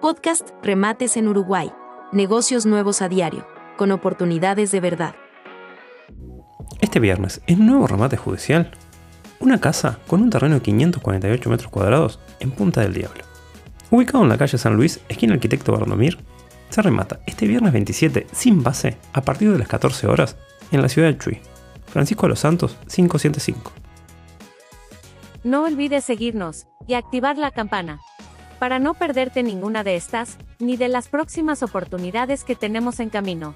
Podcast Remates en Uruguay. Negocios nuevos a diario, con oportunidades de verdad. Este viernes, en un nuevo remate judicial, una casa con un terreno de 548 metros cuadrados en Punta del Diablo. Ubicado en la calle San Luis, esquina Arquitecto Bardomir, se remata este viernes 27 sin base a partir de las 14 horas en la ciudad de Chuy. Francisco de los Santos 575. No olvides seguirnos y activar la campana para no perderte ninguna de estas, ni de las próximas oportunidades que tenemos en camino.